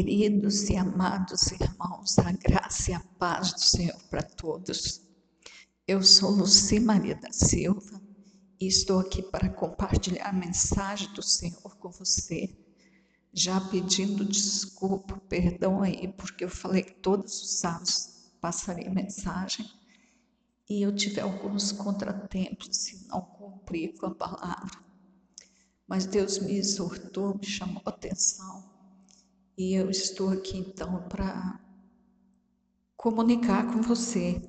Queridos e amados irmãos, a graça e a paz do Senhor para todos. Eu sou Luci Maria da Silva e estou aqui para compartilhar a mensagem do Senhor com você, já pedindo desculpa, perdão aí, porque eu falei que todos os sábados passaria mensagem e eu tive alguns contratempos se não cumprir com a palavra. Mas Deus me exortou, me chamou a atenção e eu estou aqui então para comunicar com você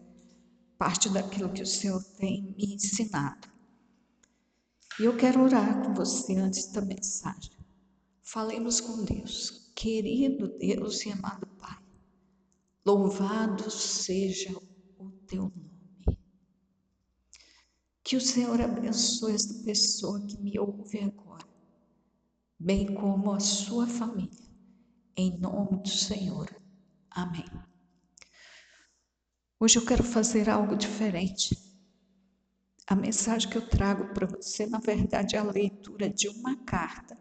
parte daquilo que o Senhor tem me ensinado. E eu quero orar com você antes da mensagem. Falemos com Deus. Querido Deus e amado Pai, louvado seja o teu nome. Que o Senhor abençoe esta pessoa que me ouve agora, bem como a sua família em nome do Senhor. Amém. Hoje eu quero fazer algo diferente. A mensagem que eu trago para você, na verdade, é a leitura de uma carta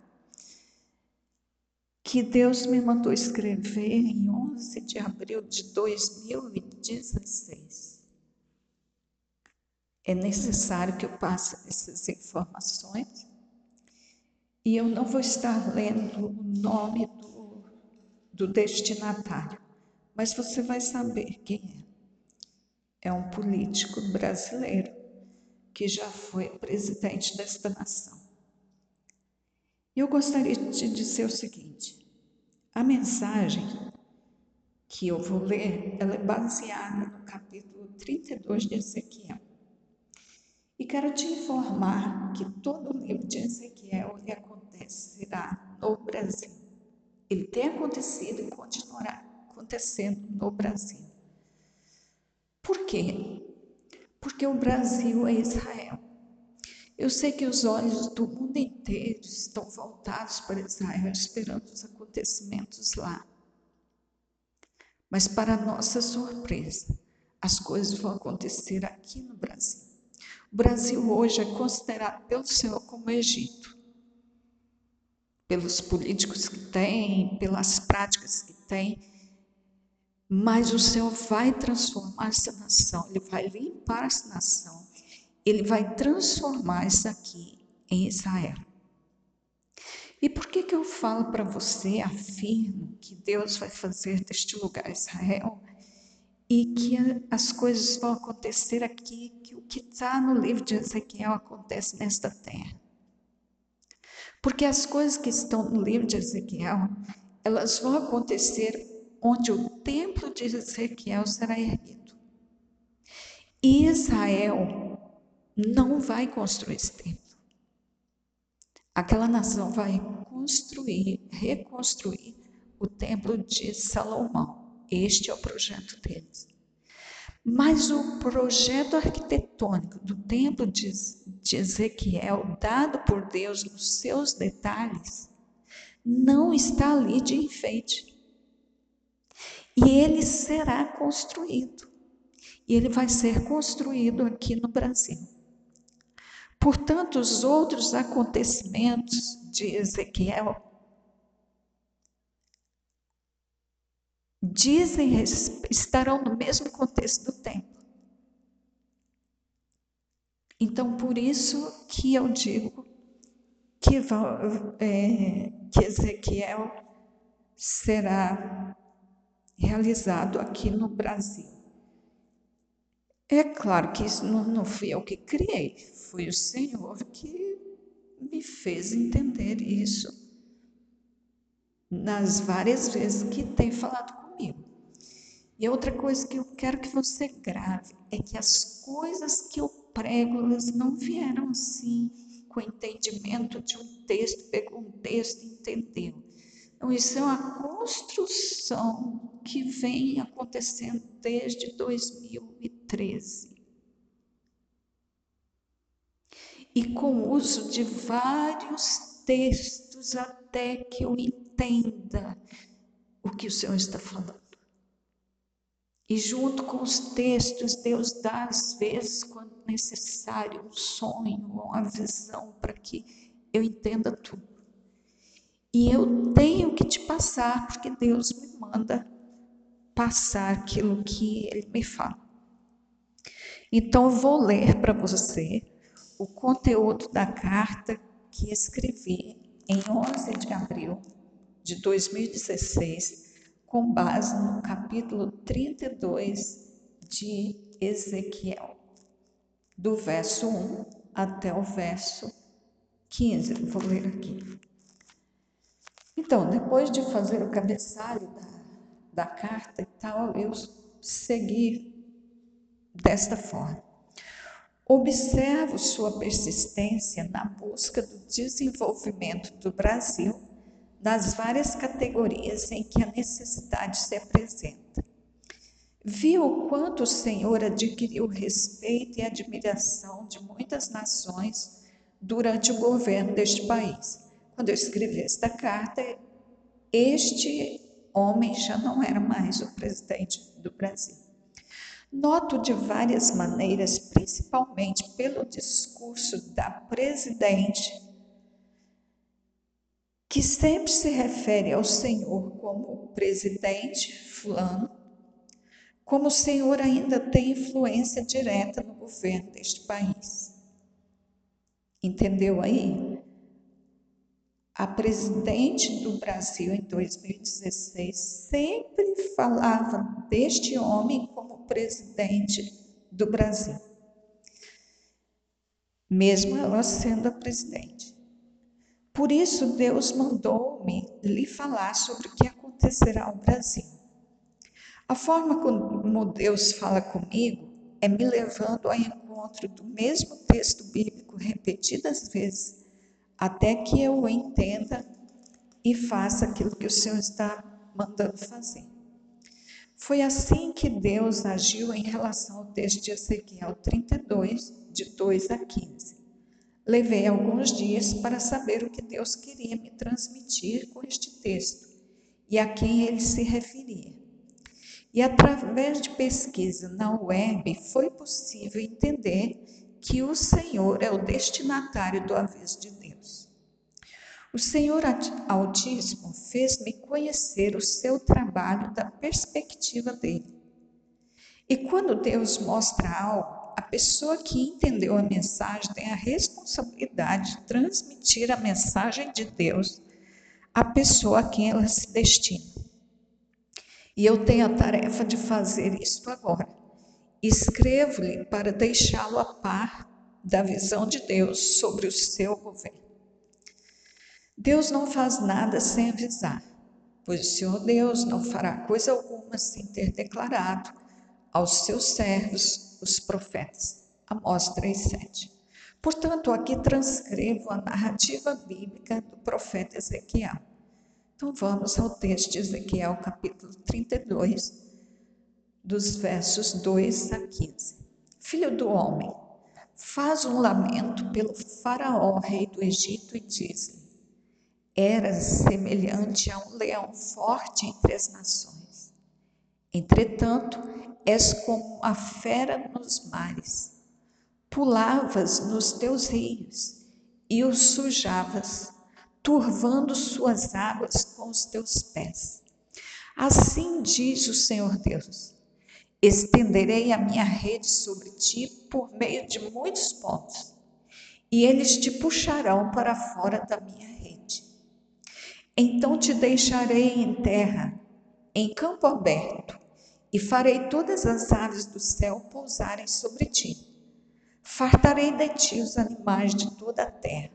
que Deus me mandou escrever em 11 de abril de 2016. É necessário que eu passe essas informações e eu não vou estar lendo o nome do do destinatário, mas você vai saber quem é. É um político brasileiro que já foi presidente desta nação. E eu gostaria de dizer o seguinte: a mensagem que eu vou ler, ela é baseada no capítulo 32 de Ezequiel. E quero te informar que todo o livro de Ezequiel acontecerá no Brasil. Ele tem acontecido e continuará acontecendo no Brasil. Por quê? Porque o Brasil é Israel. Eu sei que os olhos do mundo inteiro estão voltados para Israel, esperando os acontecimentos lá. Mas, para nossa surpresa, as coisas vão acontecer aqui no Brasil. O Brasil hoje é considerado pelo Senhor como Egito pelos políticos que tem, pelas práticas que tem, mas o Senhor vai transformar essa nação, Ele vai limpar essa nação, Ele vai transformar isso aqui em Israel. E por que que eu falo para você, afirmo que Deus vai fazer deste lugar Israel e que as coisas vão acontecer aqui, que o que está no livro de Ezequiel acontece nesta terra? Porque as coisas que estão no livro de Ezequiel, elas vão acontecer onde o templo de Ezequiel será erguido. E Israel não vai construir esse templo. Aquela nação vai construir, reconstruir o templo de Salomão. Este é o projeto deles. Mas o projeto arquitetônico do templo de, Ezequiel, dado por Deus nos seus detalhes, não está ali de enfeite. E ele será construído. E ele vai ser construído aqui no Brasil. Portanto, os outros acontecimentos de Ezequiel dizem estarão no mesmo contexto do templo. Então, por isso que eu digo que, é, que Ezequiel será realizado aqui no Brasil. É claro que isso não, não fui eu que criei, foi o Senhor que me fez entender isso nas várias vezes que tem falado comigo. E outra coisa que eu quero que você grave é que as coisas que eu prego, elas não vieram assim, com entendimento de um texto, pegou um texto e entendeu. Então, isso é uma construção que vem acontecendo desde 2013. E com o uso de vários textos até que eu entenda o que o Senhor está falando. E junto com os textos, Deus dá às vezes, quando necessário, um sonho, uma visão para que eu entenda tudo. E eu tenho que te passar, porque Deus me manda passar aquilo que Ele me fala. Então, eu vou ler para você o conteúdo da carta que escrevi em 11 de abril de 2016, com base no capítulo 32 de Ezequiel, do verso 1 até o verso 15. Vou ler aqui. Então, depois de fazer o cabeçalho da, da carta e tal, eu segui desta forma. Observo sua persistência na busca do desenvolvimento do Brasil nas várias categorias em que a necessidade se apresenta. Vi o quanto o Senhor adquiriu respeito e admiração de muitas nações durante o governo deste país. Quando eu escrevi esta carta, este homem já não era mais o presidente do Brasil. Noto de várias maneiras, principalmente pelo discurso da presidente, que sempre se refere ao Senhor como presidente fulano, como o Senhor ainda tem influência direta no governo deste país. Entendeu aí? A presidente do Brasil em 2016 sempre falava deste homem como presidente do Brasil, mesmo ela sendo a presidente. Por isso, Deus mandou-me lhe falar sobre o que acontecerá ao Brasil. A forma como Deus fala comigo é me levando ao encontro do mesmo texto bíblico repetidas vezes até que eu entenda e faça aquilo que o Senhor está mandando fazer. Foi assim que Deus agiu em relação ao texto de Ezequiel 32, de 2 a 15. Levei alguns dias para saber o que Deus queria me transmitir com este texto e a quem ele se referia. E através de pesquisa na web foi possível entender que o Senhor é o destinatário do aviso de Deus. O Senhor Altíssimo fez-me conhecer o seu trabalho da perspectiva dele. E quando Deus mostra algo, a pessoa que entendeu a mensagem tem a responsabilidade de transmitir a mensagem de Deus à pessoa a quem ela se destina. E eu tenho a tarefa de fazer isto agora. Escrevo-lhe para deixá-lo a par da visão de Deus sobre o seu governo. Deus não faz nada sem avisar, pois o Senhor Deus não fará coisa alguma sem ter declarado aos seus servos, os profetas. Amós 3,7. Portanto, aqui transcrevo a narrativa bíblica do profeta Ezequiel. Então vamos ao texto de Ezequiel, capítulo 32, dos versos 2 a 15. Filho do homem, faz um lamento pelo faraó, rei do Egito, e diz-lhe: Eras semelhante a um leão forte entre as nações. Entretanto, és como a fera nos mares. Pulavas nos teus rios e os sujavas, turvando suas águas com os teus pés. Assim diz o Senhor Deus: Estenderei a minha rede sobre ti por meio de muitos pontos, e eles te puxarão para fora da minha rede. Então te deixarei em terra, em campo aberto, e farei todas as aves do céu pousarem sobre ti. Fartarei de ti os animais de toda a terra.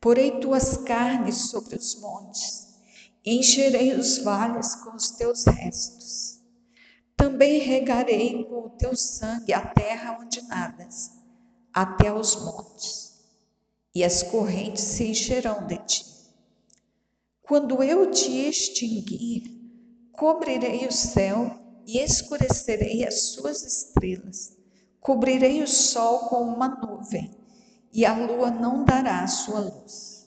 Porei tuas carnes sobre os montes, encherei os vales com os teus restos também regarei com o teu sangue a terra onde nadas, até os montes, e as correntes se encherão de ti. Quando eu te extinguir, cobrirei o céu e escurecerei as suas estrelas, cobrirei o sol com uma nuvem, e a lua não dará a sua luz.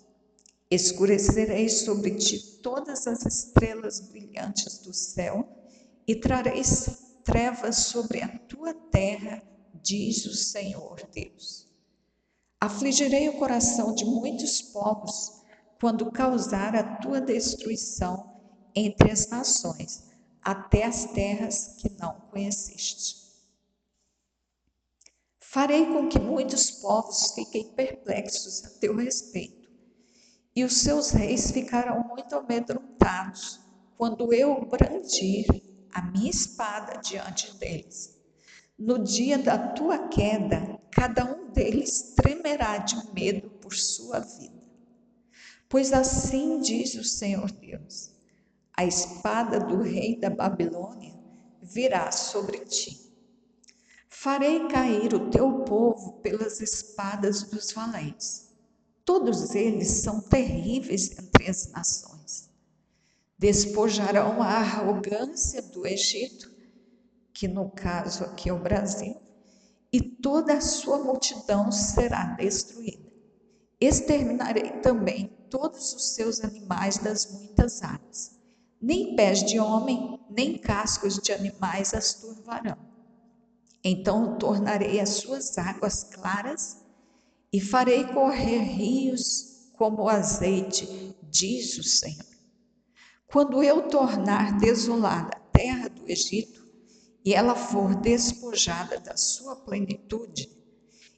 Escurecerei sobre ti todas as estrelas brilhantes do céu, e trareis trevas sobre a tua terra, diz o Senhor Deus. Afligirei o coração de muitos povos, quando causar a tua destruição entre as nações, até as terras que não conheceste. Farei com que muitos povos fiquem perplexos a teu respeito, e os seus reis ficarão muito amedrontados quando eu brandir a minha espada diante deles. No dia da tua queda, cada um deles tremerá de medo por sua vida. Pois assim diz o Senhor Deus: a espada do rei da Babilônia virá sobre ti. Farei cair o teu povo pelas espadas dos valentes. Todos eles são terríveis entre as nações. Despojarão a arrogância do Egito, que no caso aqui é o Brasil, e toda a sua multidão será destruída. Exterminarei também todos os seus animais das muitas águas. Nem pés de homem, nem cascos de animais as turvarão. Então tornarei as suas águas claras e farei correr rios como azeite, diz o Senhor. Quando eu tornar desolada a terra do Egito, e ela for despojada da sua plenitude,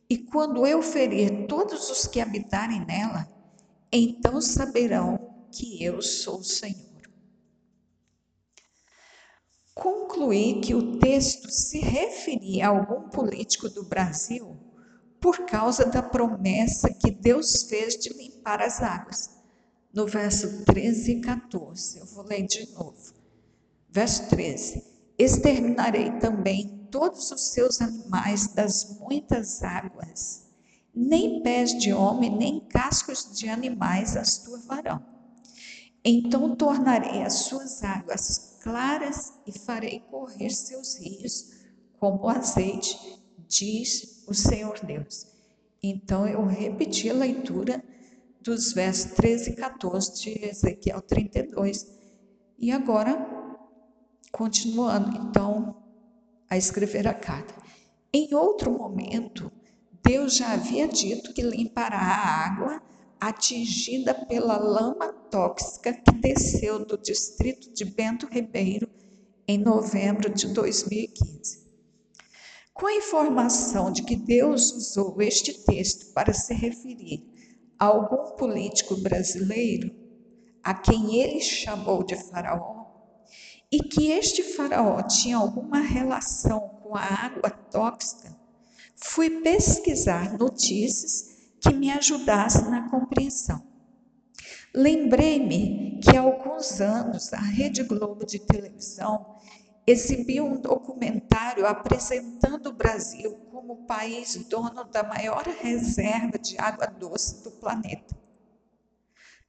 e quando eu ferir todos os que habitarem nela, então saberão que eu sou o Senhor. Concluí que o texto se referia a algum político do Brasil por causa da promessa que Deus fez de limpar as águas. No verso 13 e 14, eu vou ler de novo. Verso 13: Exterminarei também todos os seus animais das muitas águas nem pés de homem, nem cascos de animais as turvarão. Então tornarei as suas águas claras e farei correr seus rios como azeite, diz o Senhor Deus. Então eu repeti a leitura dos versos 13 e 14 de Ezequiel 32. E agora, continuando então a escrever a carta. Em outro momento, Deus já havia dito que limpará a água atingida pela lama tóxica que desceu do distrito de Bento Ribeiro em novembro de 2015. Com a informação de que Deus usou este texto para se referir a algum político brasileiro, a quem ele chamou de Faraó, e que este Faraó tinha alguma relação com a água tóxica, fui pesquisar notícias que me ajudassem na compreensão. Lembrei-me que há alguns anos a Rede Globo de televisão exibiu um documentário apresentando o Brasil como o país dono da maior reserva de água doce do planeta.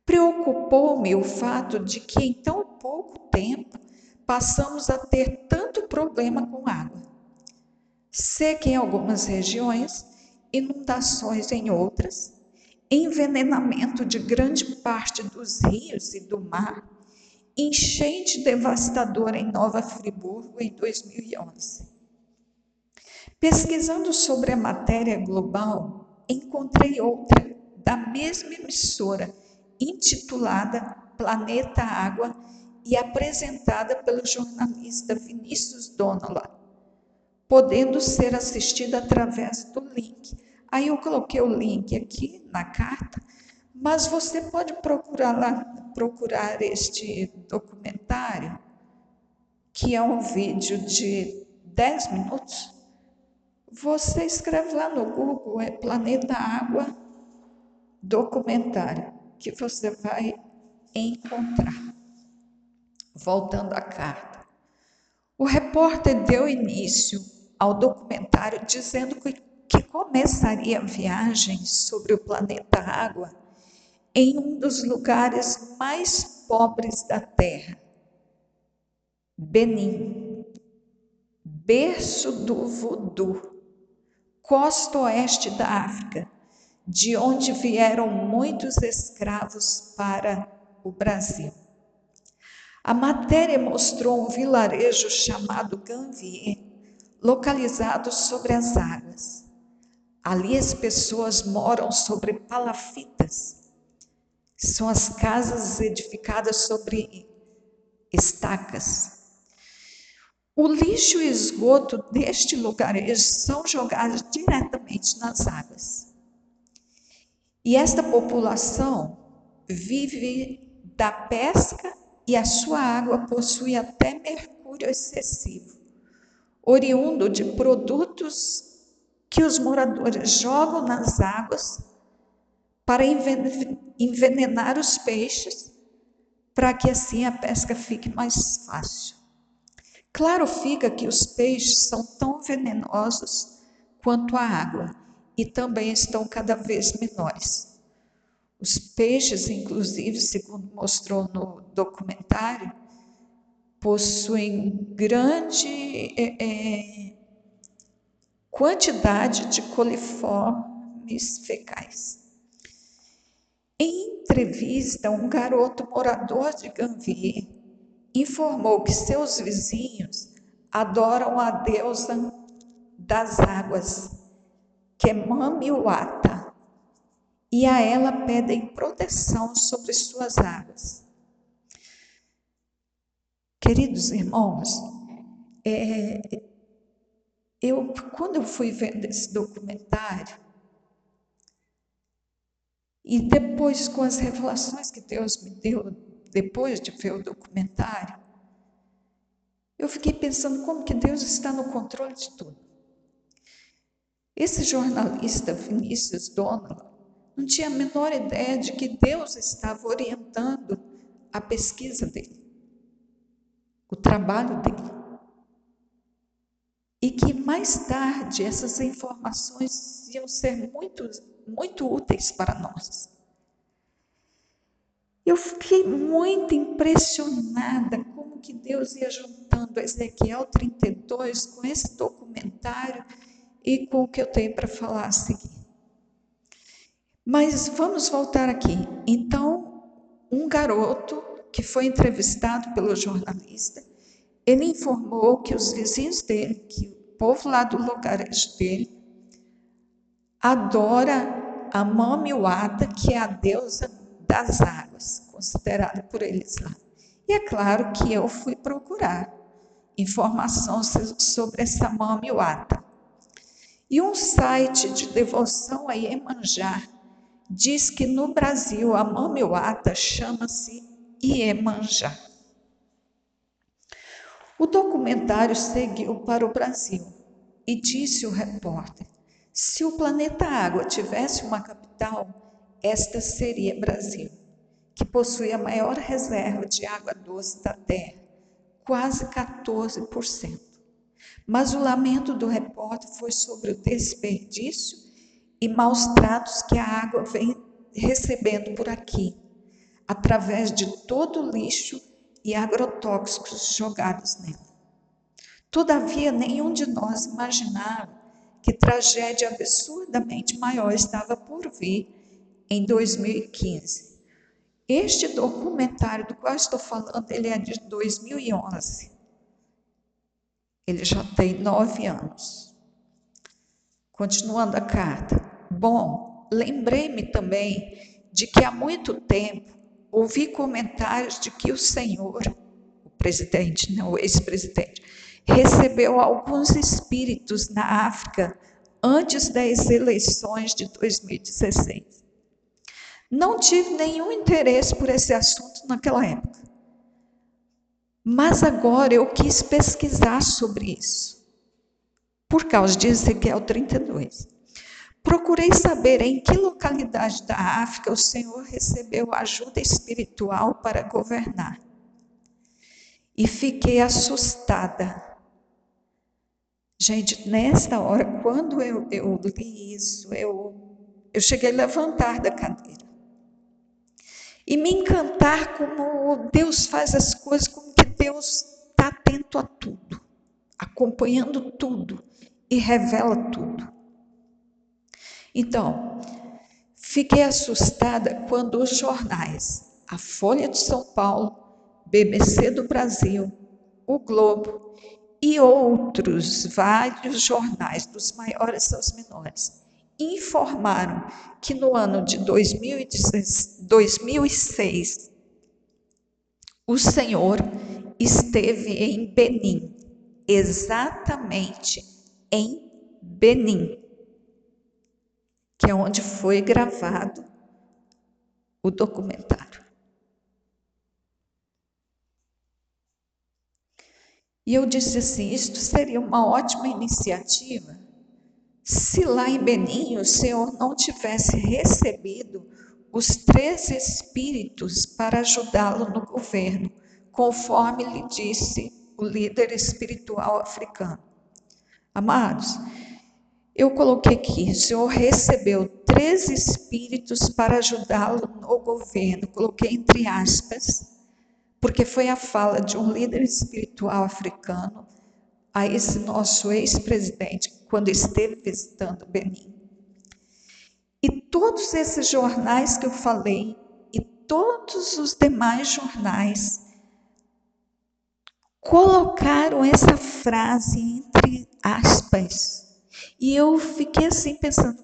Preocupou-me o fato de que em tão pouco tempo passamos a ter tanto problema com água seca em algumas regiões, inundações em outras, envenenamento de grande parte dos rios e do mar, enchente devastadora em Nova Friburgo em 2011. Pesquisando sobre a matéria global, encontrei outra da mesma emissora, intitulada Planeta Água e apresentada pelo jornalista Vinícius Donola podendo ser assistida através do link. Aí eu coloquei o link aqui na carta, mas você pode procurar lá, procurar este documentário, que é um vídeo de 10 minutos. Você escreve lá no Google, é Planeta Água Documentário, que você vai encontrar. Voltando à carta. O repórter deu início ao documentário dizendo que, que começaria a viagem sobre o planeta Água em um dos lugares mais pobres da Terra, Benin, berço do voodoo, costa oeste da África, de onde vieram muitos escravos para o Brasil. A matéria mostrou um vilarejo chamado Ganvier, localizados sobre as águas. Ali as pessoas moram sobre palafitas, São as casas edificadas sobre estacas. O lixo e esgoto deste lugarejo são jogados diretamente nas águas. E esta população vive da pesca e a sua água possui até mercúrio excessivo, oriundo de produtos que os moradores jogam nas águas para envenenar os peixes, para que assim a pesca fique mais fácil. Claro fica que os peixes são tão venenosos quanto a água e também estão cada vez menores. Os peixes, inclusive, segundo mostrou no documentário, possuem grande é, é, quantidade de coliformes fecais. Em entrevista, um garoto morador de Ganvier informou que seus vizinhos adoram a deusa das águas, que é Mamiwata, e a ela pedem proteção sobre suas águas. Queridos irmãos, é, eu quando eu fui vendo esse documentário e depois com as revelações que Deus me deu depois de ver o documentário, eu fiquei pensando como que Deus está no controle de tudo. Esse jornalista Vinícius Donovan não tinha a menor ideia de que Deus estava orientando a pesquisa dele, o trabalho dele. E que mais tarde essas informações iam ser muito, muito úteis para nós. Eu fiquei muito impressionada como que Deus ia juntando Ezequiel 32 com esse documentário e com o que eu tenho para falar a seguir. Mas vamos voltar aqui. Então, um garoto que foi entrevistado pelo jornalista, ele informou que os vizinhos dele, que o povo lá do lugar dele, adora a Mamiwata, que é a deusa das águas, considerado por eles lá. E é claro que eu fui procurar informações sobre essa Mamiwata. E um site de devoção a Iemanjá diz que no Brasil a Mamiwata chama-se Iemanjá. O documentário seguiu para o Brasil e disse o repórter: se o planeta Água tivesse uma capital, esta seria Brasil, que possui a maior reserva de água doce da Terra, quase 14%. Mas o lamento do repórter foi sobre o desperdício e maus tratos que a água vem recebendo por aqui, através de todo o lixo e agrotóxicos jogados nela. Todavia, nenhum de nós imaginava que tragédia absurdamente maior estava por vir em 2015. Este documentário do qual estou falando, ele é de 2011. Ele já tem nove anos. Continuando a carta. Bom, lembrei-me também de que há muito tempo ouvi comentários de que o senhor, o presidente, não o ex-presidente, recebeu alguns espíritos na África antes das eleições de 2016. Não tive nenhum interesse por esse assunto naquela época. Mas agora eu quis pesquisar sobre isso, por causa de Ezequiel 32. Procurei saber em que localidade da África o Senhor recebeu ajuda espiritual para governar. E fiquei assustada. Gente, nesta hora, quando eu, eu li isso, eu, eu cheguei a levantar da cadeira e me encantar como Deus faz as coisas, como que Deus está atento a tudo, acompanhando tudo e revela tudo. Então, fiquei assustada quando os jornais, a Folha de São Paulo, BBC do Brasil, o Globo e outros vários jornais, dos maiores aos menores, informaram que no ano de 2006 o Senhor esteve em Benim, exatamente em Benim, que é onde foi gravado o documentário. E eu disse assim: isto seria uma ótima iniciativa se lá em Benim o Senhor não tivesse recebido os três espíritos para ajudá-lo no governo, conforme lhe disse o líder espiritual africano. Amados, eu coloquei aqui, o Senhor recebeu três espíritos para ajudá-lo no governo, coloquei entre aspas, porque foi a fala de um líder espiritual africano a esse nosso ex-presidente, quando esteve visitando Benin. E todos esses jornais que eu falei, e todos os demais jornais, colocaram essa frase entre aspas. E eu fiquei assim pensando,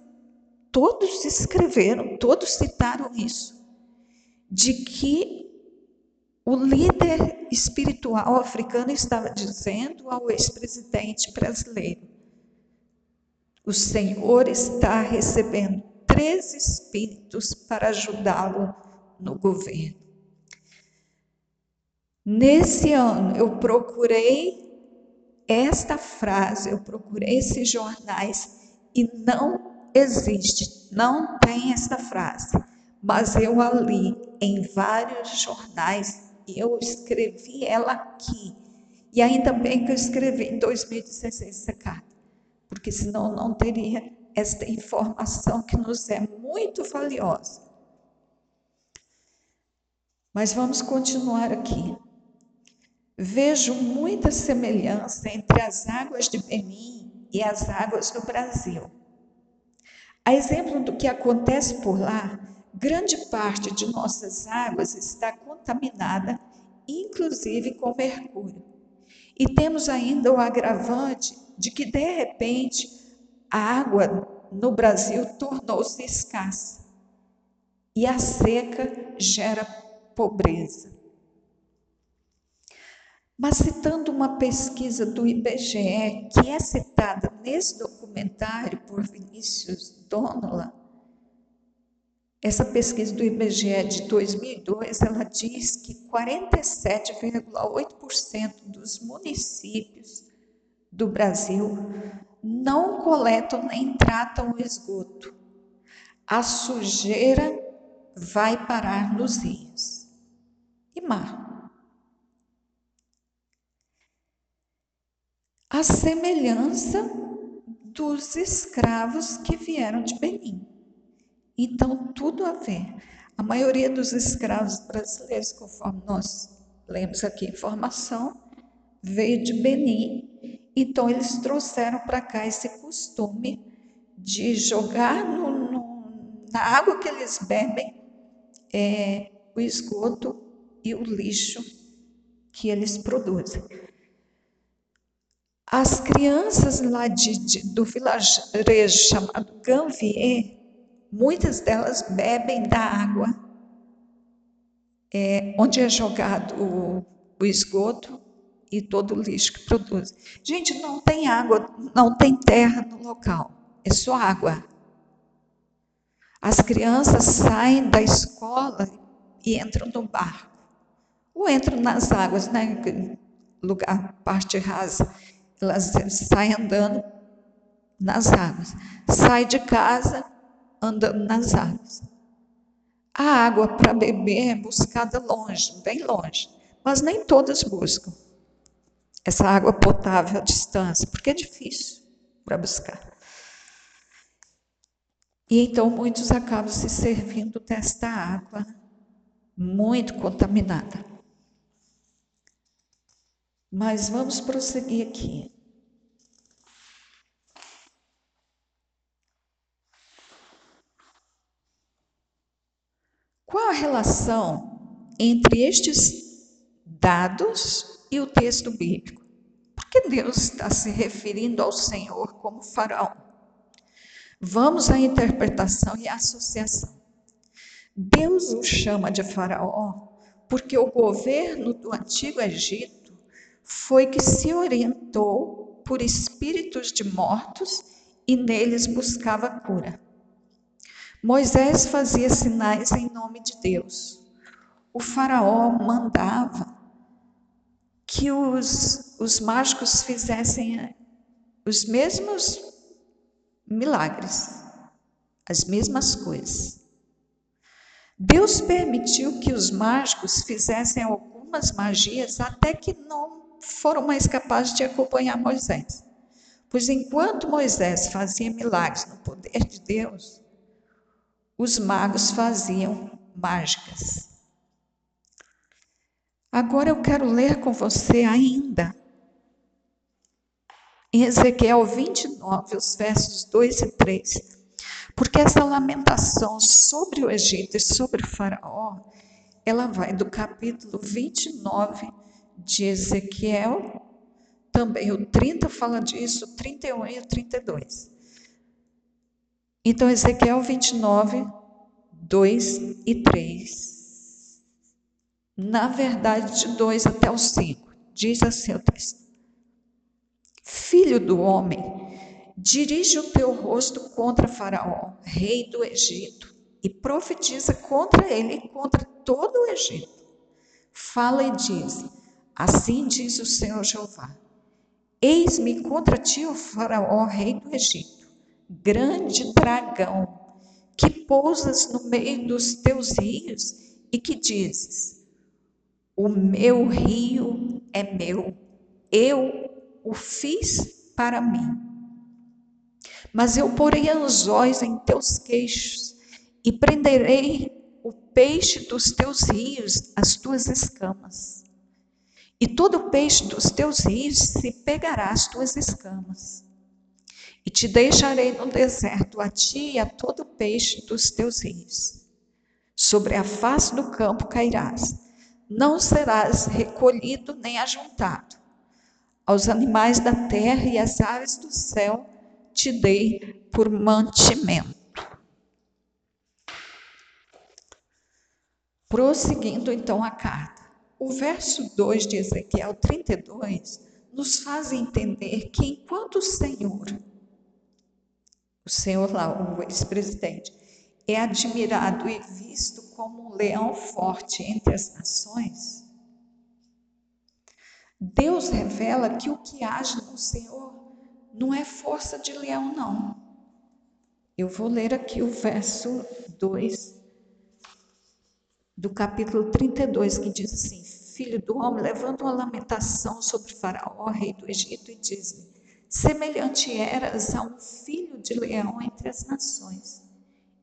todos escreveram, todos citaram isso, de que o líder espiritual africano estava dizendo ao ex-presidente brasileiro: o Senhor está recebendo três espíritos para ajudá-lo no governo. Nesse ano, eu procurei esta frase, eu procurei esses jornais e não existe, não tem esta frase, mas eu a li em vários jornais e eu escrevi ela aqui. E ainda bem que eu escrevi em 2016 essa carta, porque senão não teria esta informação que nos é muito valiosa. Mas vamos continuar aqui. Vejo muita semelhança entre as águas de Benin e as águas do Brasil. A exemplo do que acontece por lá, grande parte de nossas águas está contaminada, inclusive com mercúrio. E temos ainda o agravante de que, de repente, a água no Brasil tornou-se escassa e a seca gera pobreza. Mas citando uma pesquisa do IBGE, que é citada nesse documentário por Vinícius Donola, essa pesquisa do IBGE de 2002, ela diz que 47,8% dos municípios do Brasil não coletam nem tratam o esgoto. A sujeira vai parar nos rios e mar. A semelhança dos escravos que vieram de Benin. Então, tudo a ver. A maioria dos escravos brasileiros, conforme nós lemos aqui informação, veio de Benin. Então, eles trouxeram para cá esse costume de jogar no, no, na água que eles bebem é, o esgoto e o lixo que eles produzem. As crianças lá de, de, do vilarejo chamado Ganvier, Muitas delas bebem da água é, onde é jogado o, o esgoto e todo o lixo que produz. Gente, não tem água, não tem terra no local, é só água. As crianças saem da escola e entram no barco, ou entram nas águas, né? Lugar, parte rasa, elas saem andando nas águas. Sai de casa, andando nas águas. A água para beber é buscada longe, bem longe, mas nem todas buscam essa água potável à distância, porque é difícil para buscar. E então muitos acabam se servindo desta água muito contaminada. Mas vamos prosseguir aqui. Qual a relação entre estes dados e o texto bíblico? Por que Deus está se referindo ao Senhor como faraó? Vamos à interpretação e à associação. Deus o chama de Faraó porque o governo do antigo Egito foi que se orientou por espíritos de mortos e neles buscava cura. Moisés fazia sinais em nome de Deus. O Faraó mandava que os, os mágicos fizessem os mesmos milagres, as mesmas coisas. Deus permitiu que os mágicos fizessem algumas magias até que não foram mais capazes de acompanhar Moisés. Pois enquanto Moisés fazia milagres no poder de Deus, os magos faziam mágicas. Agora eu quero ler com você ainda em Ezequiel 29, os versos 2 e 3. Porque essa lamentação sobre o Egito e sobre o Faraó, ela vai do capítulo 29 de Ezequiel, também o 30 fala disso, o 31 e o 32. Então, Ezequiel 29, 2 e 3. Na verdade, de 2 até o 5, diz assim o texto. Filho do homem, dirige o teu rosto contra Faraó, rei do Egito, e profetiza contra ele e contra todo o Egito. Fala e diz: Assim diz o Senhor Jeová: Eis-me contra ti, o Faraó, rei do Egito, grande dragão, que pousas no meio dos teus rios e que dizes: O meu rio é meu, eu o fiz para mim. Mas eu porei anzóis em teus queixos e prenderei o peixe dos teus rios, as tuas escamas. E todo peixe dos teus rios se pegará às tuas escamas. E te deixarei no deserto, a ti e a todo peixe dos teus rios. Sobre a face do campo cairás, não serás recolhido nem ajuntado aos animais da terra e às aves do céu te dei por mantimento. Prosseguindo então a carta. O verso 2 de Ezequiel 32 nos faz entender que enquanto o Senhor, o Senhor lá, o ex-presidente, é admirado e visto como um leão forte entre as nações, Deus revela que o que age no Senhor não é força de leão, não. Eu vou ler aqui o verso 2 do capítulo 32, que diz assim: Filho do homem, levanta uma lamentação sobre Faraó, rei do Egito, e diz-lhe: Semelhante eras a um filho de leão entre as nações,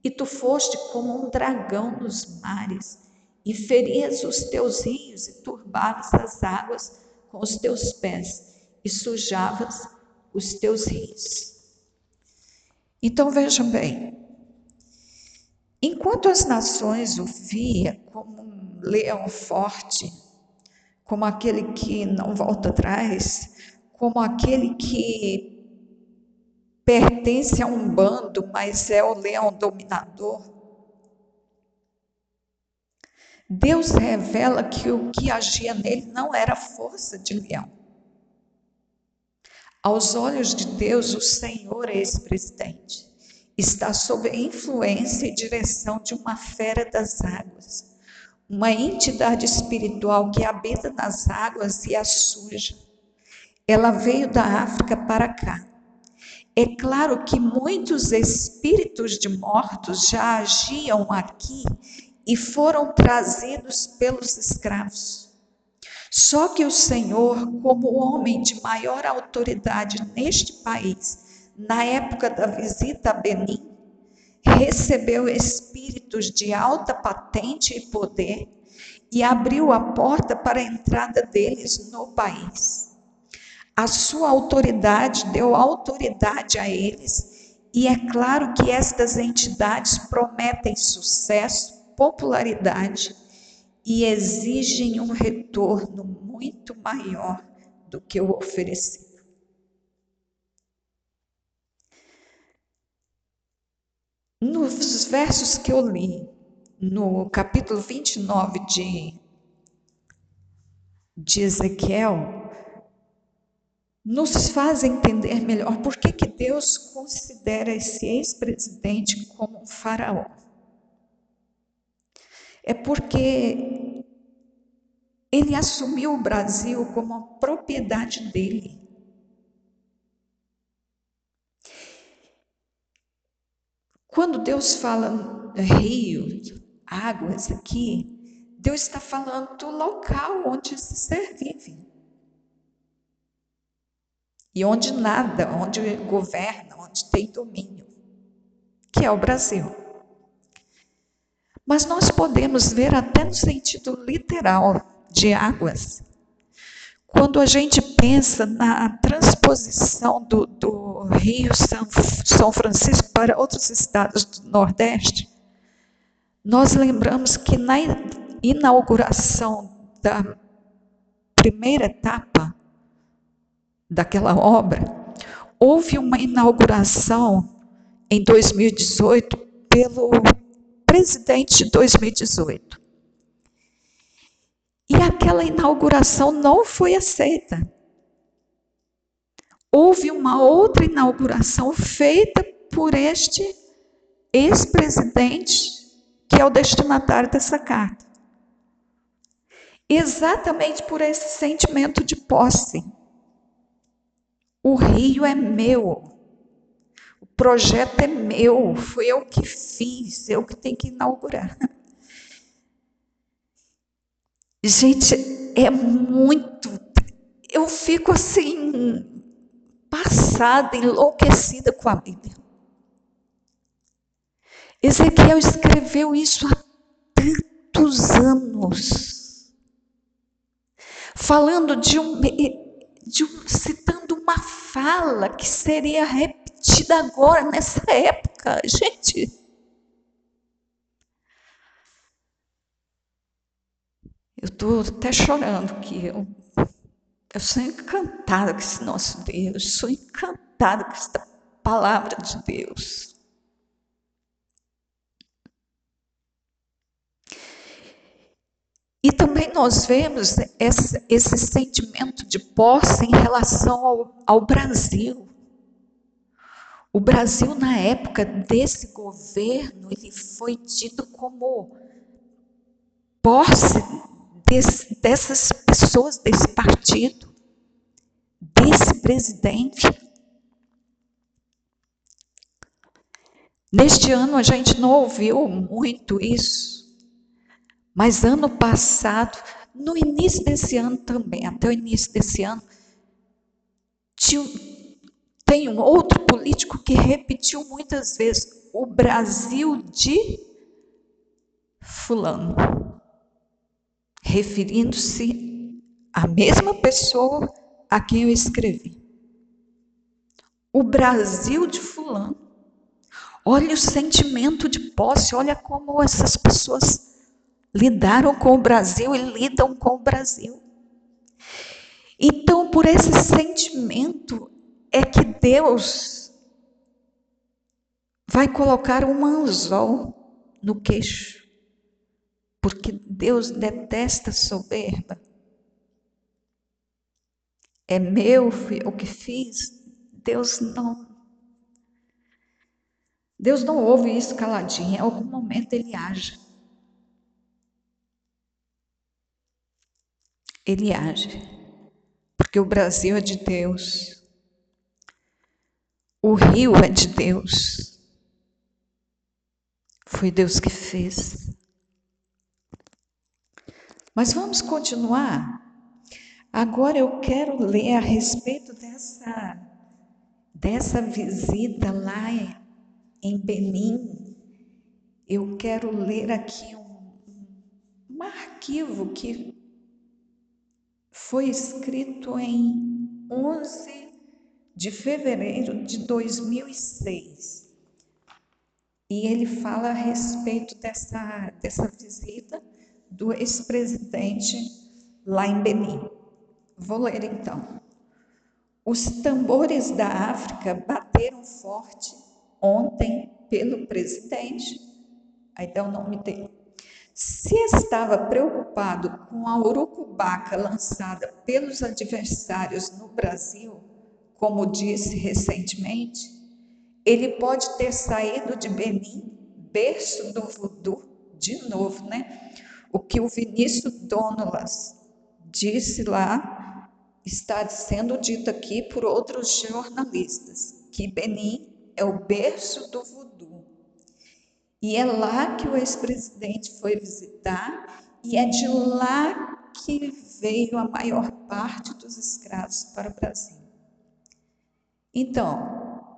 e tu foste como um dragão nos mares, e ferias os teus rios e turbavas as águas com os teus pés e sujavas os teus rios. Então vejam bem, enquanto as nações o via como um leão forte, como aquele que não volta atrás, como aquele que pertence a um bando, mas é o leão dominador, Deus revela que o que agia nele não era força de leão. Aos olhos de Deus, o Senhor é ex-presidente. Está sob a influência e direção de uma fera das águas, uma entidade espiritual que habita nas águas e as suja. Ela veio da África para cá. É claro que muitos espíritos de mortos já agiam aqui e foram trazidos pelos escravos. Só que o Senhor, como homem de maior autoridade neste país, na época da visita a Benin, recebeu espíritos de alta patente e poder e abriu a porta para a entrada deles no país. A sua autoridade deu autoridade a eles, e é claro que estas entidades prometem sucesso popularidade e exigem um retorno muito maior do que o oferecido. Nos versos que eu li, no capítulo 29 de, de Ezequiel, nos faz entender melhor por que, que Deus considera esse ex-presidente como um faraó. É porque ele assumiu o Brasil como propriedade dele. Quando Deus fala rio, águas aqui, Deus está falando do local onde esse ser vive. E onde nada, onde governa, onde tem domínio, que é o Brasil. Mas nós podemos ver até no sentido literal de águas. Quando a gente pensa na transposição do, do Rio São, São Francisco para outros estados do Nordeste, nós lembramos que na inauguração da primeira etapa daquela obra, houve uma inauguração em 2018 pelo presidente de 2018. E aquela inauguração não foi aceita. Houve uma outra inauguração feita por este ex-presidente que é o destinatário dessa carta. Exatamente por esse sentimento de posse. O rio é meu. O projeto é meu. Fui eu que fiz, eu que tenho que inaugurar. Gente, é muito. Eu fico assim, passada, enlouquecida com a Bíblia. Ezequiel escreveu isso há tantos anos, falando de um, de um, citando uma fala que seria repetida agora nessa época, gente. Eu estou até chorando que eu, eu sou encantada com esse nosso Deus, sou encantada com essa palavra de Deus. E também nós vemos esse, esse sentimento de posse em relação ao, ao Brasil. O Brasil, na época desse governo, ele foi tido como posse desse, dessas pessoas, desse partido, desse presidente. Neste ano a gente não ouviu muito isso, mas ano passado, no início desse ano também, até o início desse ano, tinha, tem um outro político que repetiu muitas vezes: o Brasil de Fulano, referindo-se à mesma pessoa a quem eu escrevi. O Brasil de Fulano. Olha o sentimento de posse, olha como essas pessoas lidaram com o Brasil e lidam com o Brasil. Então, por esse sentimento, é que Deus vai colocar um anzol no queixo, porque Deus detesta soberba. É meu, eu que fiz. Deus não. Deus não ouve isso caladinho, em algum momento ele age. ele age. Porque o Brasil é de Deus. O rio é de Deus. Foi Deus que fez. Mas vamos continuar. Agora eu quero ler a respeito dessa, dessa visita lá em Benin. Eu quero ler aqui um, um arquivo que foi escrito em 11 de fevereiro de 2006. E ele fala a respeito dessa, dessa visita do ex-presidente lá em Benin. Vou ler então. Os tambores da África bateram forte ontem pelo presidente, aí dá o nome dele. Se estava preocupado com a urucubaca lançada pelos adversários no Brasil, como disse recentemente, ele pode ter saído de Benin, berço do voodoo, de novo, né? O que o Vinícius Donolas disse lá está sendo dito aqui por outros jornalistas, que Benin é o berço do voodoo. E é lá que o ex-presidente foi visitar, e é de lá que veio a maior parte dos escravos para o Brasil. Então,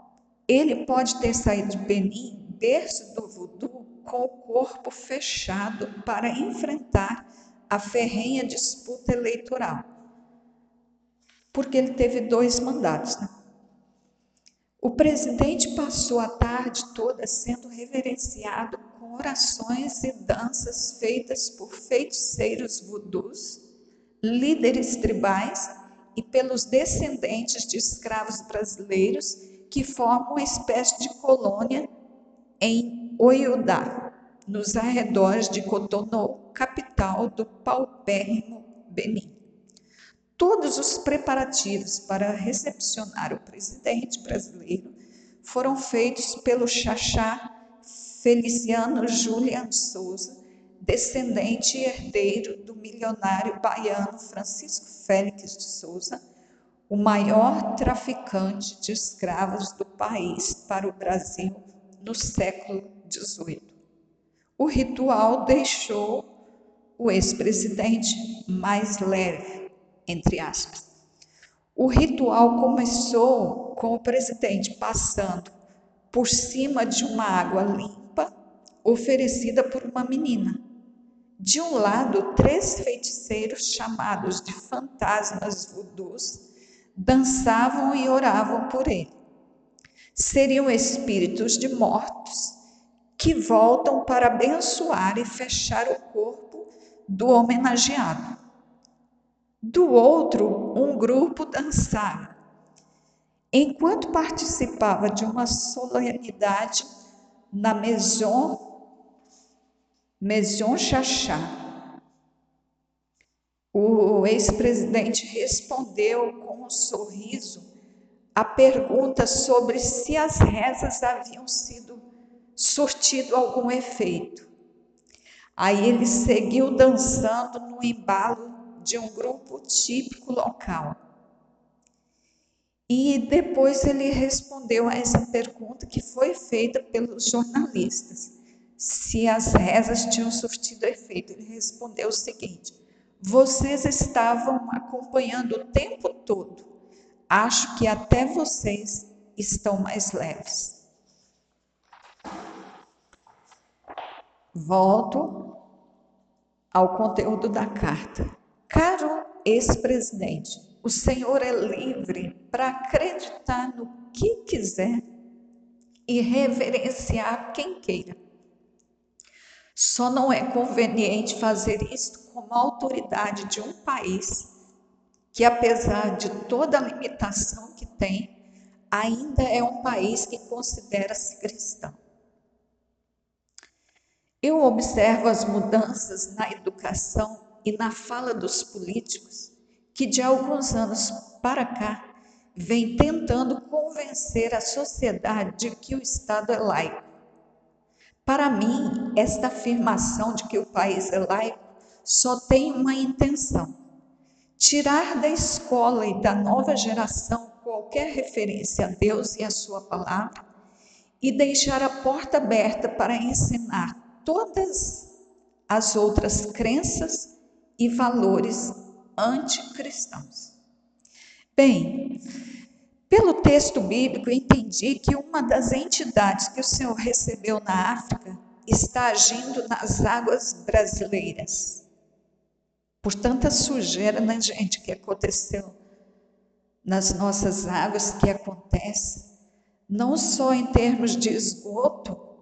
ele pode ter saído de Benin, berço do voodoo, com o corpo fechado para enfrentar a ferrenha disputa eleitoral. Porque ele teve dois mandatos. Né? O presidente passou a tarde toda sendo reverenciado com orações e danças feitas por feiticeiros vudus, líderes tribais e pelos descendentes de escravos brasileiros que formam uma espécie de colônia em Oiudá, nos arredores de Cotonou, capital do paupérrimo Benin. Todos os preparativos para recepcionar o presidente brasileiro foram feitos pelo Xaxá Feliciano Julian Souza, descendente e herdeiro do milionário baiano Francisco Félix de Souza, o maior traficante de escravos do país para o Brasil no século XVIII. O ritual deixou o ex-presidente mais leve, entre aspas. O ritual começou com o presidente passando por cima de uma água limpa oferecida por uma menina. De um lado, três feiticeiros chamados de fantasmas vudus dançavam e oravam por ele. Seriam espíritos de mortos que voltam para abençoar e fechar o corpo do homenageado. Do outro, um grupo dançava. Enquanto participava de uma solenidade na Maison Maison Chachá, o ex-presidente respondeu com um sorriso a pergunta sobre se as rezas haviam sido surtido algum efeito. Aí ele seguiu dançando no embalo de um grupo típico local. E depois ele respondeu a essa pergunta que foi feita pelos jornalistas, se as rezas tinham surtido efeito. Ele respondeu o seguinte: vocês estavam acompanhando o tempo todo. Acho que até vocês estão mais leves. Volto ao conteúdo da carta. Caro ex-presidente, o senhor é livre para acreditar no que quiser e reverenciar quem queira. Só não é conveniente fazer isto como autoridade de um país que, apesar de toda a limitação que tem, ainda é um país que considera-se cristão. Eu observo as mudanças na educação e na fala dos políticos que, de alguns anos para cá, vem tentando convencer a sociedade de que o Estado é laico. Para mim, esta afirmação de que o país é laico só tem uma intenção: tirar da escola e da nova geração qualquer referência a Deus e a Sua palavra e deixar a porta aberta para ensinar todas as outras crenças e valores anticristãos. Bem, pelo texto bíblico, entendi que uma das entidades que o Senhor recebeu na África está agindo nas águas brasileiras. Por tanta sujeira, né, gente, que aconteceu nas nossas águas, que acontece, não só em termos de esgoto,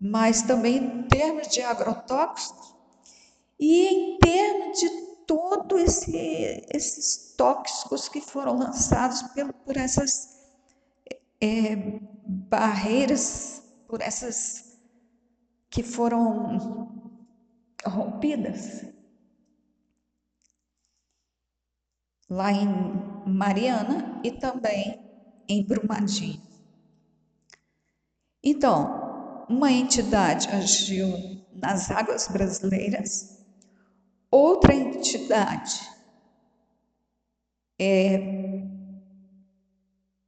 mas também em termos de agrotóxicos e em termos de todo esse, esses tóxicos que foram lançados por, por essas é, barreiras, por essas que foram rompidas. Lá em Mariana e também em Brumadinho. Então, uma entidade agiu nas águas brasileiras, outra entidade é,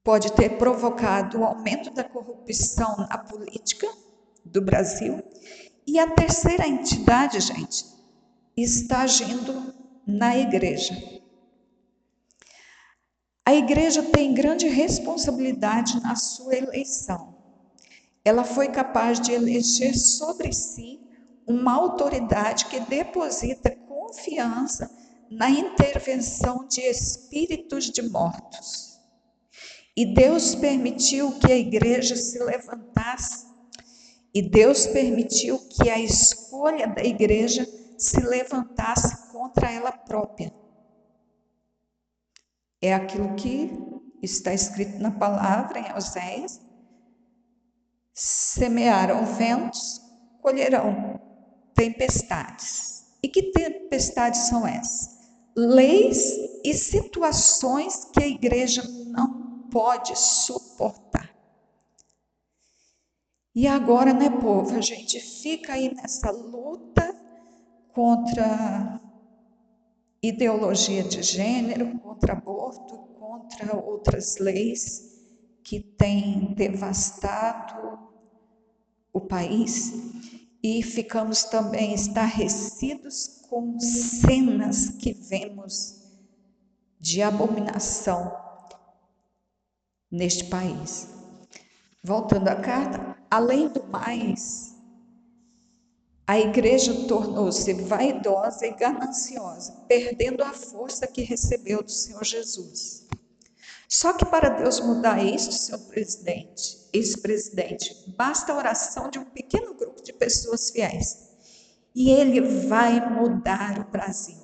pode ter provocado o aumento da corrupção na política do Brasil. E a terceira entidade, gente, está agindo na igreja. A igreja tem grande responsabilidade na sua eleição. Ela foi capaz de eleger sobre si uma autoridade que deposita confiança na intervenção de espíritos de mortos. E Deus permitiu que a igreja se levantasse, e Deus permitiu que a escolha da igreja se levantasse contra ela própria. É aquilo que está escrito na palavra em Oséias: semearam ventos, colherão tempestades. E que tempestades são essas? Leis e situações que a igreja não pode suportar. E agora, né, povo, a gente fica aí nessa luta contra ideologia de gênero, contra aborto, contra outras leis que têm devastado o país e ficamos também estarrecidos com cenas que vemos de abominação neste país. Voltando à carta, além do mais, a igreja tornou-se vaidosa e gananciosa, perdendo a força que recebeu do Senhor Jesus. Só que para Deus mudar isso, senhor presidente, ex-presidente, basta a oração de um pequeno grupo de pessoas fiéis. E ele vai mudar o Brasil.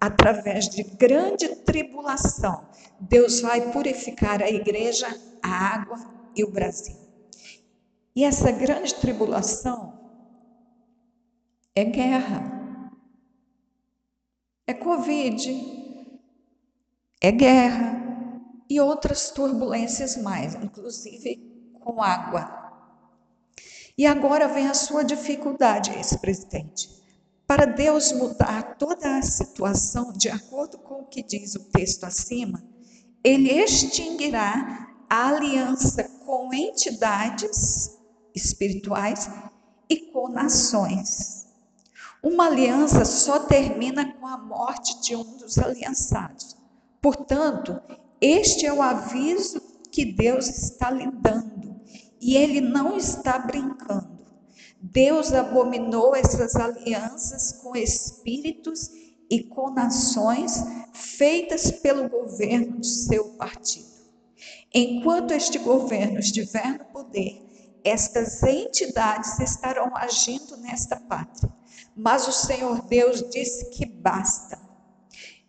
Através de grande tribulação, Deus vai purificar a igreja, a água e o Brasil. E essa grande tribulação é guerra, é Covid, é guerra, e outras turbulências mais, inclusive com água. E agora vem a sua dificuldade, ex-presidente. Para Deus mudar toda a situação de acordo com o que diz o texto acima, ele extinguirá a aliança com entidades espirituais e com nações. Uma aliança só termina com a morte de um dos aliançados. Portanto, este é o aviso que Deus está lhe dando e ele não está brincando. Deus abominou essas alianças com espíritos e com nações feitas pelo governo de seu partido. Enquanto este governo estiver no poder, estas entidades estarão agindo nesta pátria. Mas o Senhor Deus disse que basta.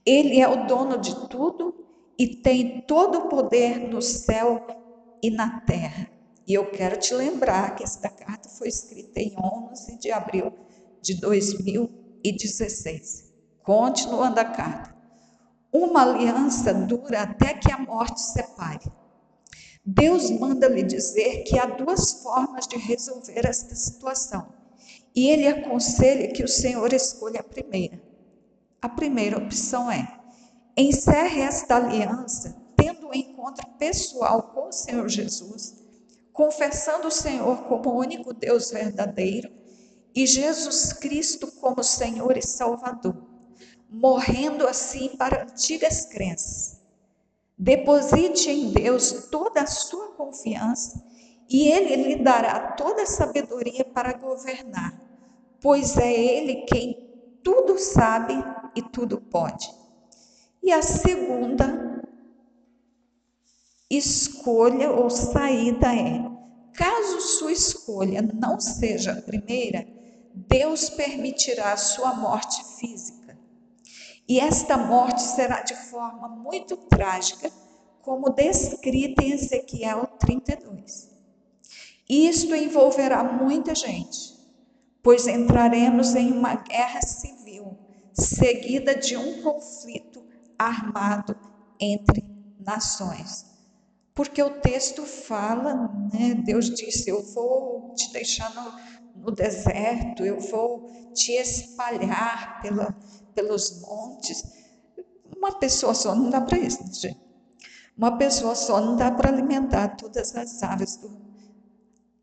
Ele é o dono de tudo e tem todo o poder no céu e na terra. E eu quero te lembrar que esta carta foi escrita em 11 de abril de 2016. Continuando a carta. Uma aliança dura até que a morte separe. Deus manda lhe dizer que há duas formas de resolver esta situação. E ele aconselha que o Senhor escolha a primeira. A primeira opção é Encerre esta aliança tendo um encontro pessoal com o Senhor Jesus, confessando o Senhor como o único Deus verdadeiro e Jesus Cristo como Senhor e Salvador, morrendo assim para antigas crenças. Deposite em Deus toda a sua confiança e Ele lhe dará toda a sabedoria para governar, pois é Ele quem tudo sabe e tudo pode. E a segunda escolha ou saída é: caso sua escolha não seja a primeira, Deus permitirá sua morte física. E esta morte será de forma muito trágica, como descrita em Ezequiel 32. Isto envolverá muita gente, pois entraremos em uma guerra civil, seguida de um conflito armado entre nações. Porque o texto fala, né, Deus disse: Eu vou te deixar no, no deserto, eu vou te espalhar pela, pelos montes. Uma pessoa só não dá para isso, gente. Uma pessoa só não dá para alimentar todas as aves do,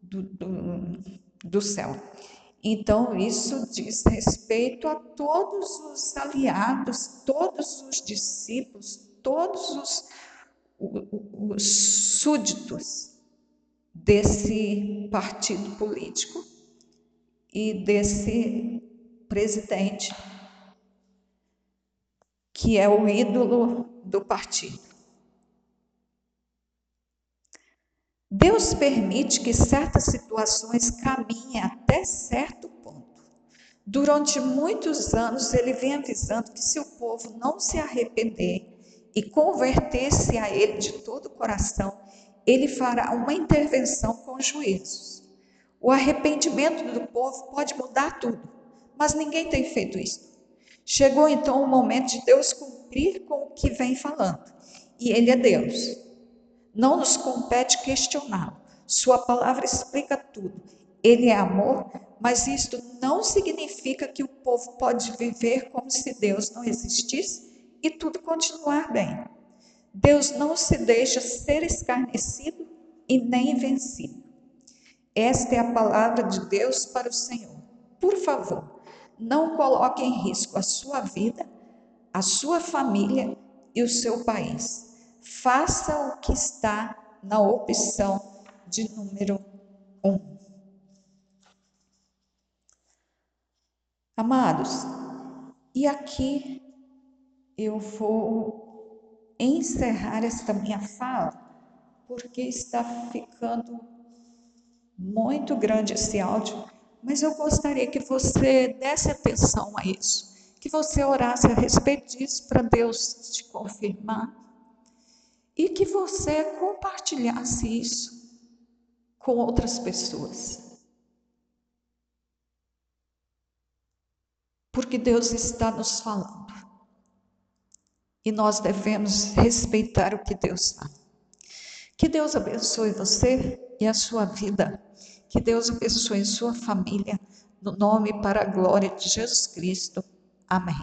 do, do, do céu. Então, isso diz respeito a todos os aliados, todos os discípulos, todos os, os súditos desse partido político e desse presidente, que é o ídolo do partido. Deus permite que certas situações caminhem até certo ponto. Durante muitos anos, ele vem avisando que se o povo não se arrepender e converter-se a ele de todo o coração, ele fará uma intervenção com juízos. O arrependimento do povo pode mudar tudo, mas ninguém tem feito isso. Chegou então o momento de Deus cumprir com o que vem falando, e Ele é Deus. Não nos compete questioná-lo. Sua palavra explica tudo. Ele é amor, mas isto não significa que o povo pode viver como se Deus não existisse e tudo continuar bem. Deus não se deixa ser escarnecido e nem vencido. Esta é a palavra de Deus para o Senhor. Por favor, não coloque em risco a sua vida, a sua família e o seu país faça o que está na opção de número um. Amados, e aqui eu vou encerrar esta minha fala, porque está ficando muito grande esse áudio, mas eu gostaria que você desse atenção a isso, que você orasse a respeito disso para Deus te confirmar e que você compartilhasse isso com outras pessoas. Porque Deus está nos falando. E nós devemos respeitar o que Deus fala. Que Deus abençoe você e a sua vida. Que Deus abençoe sua família. No nome para a glória de Jesus Cristo. Amém.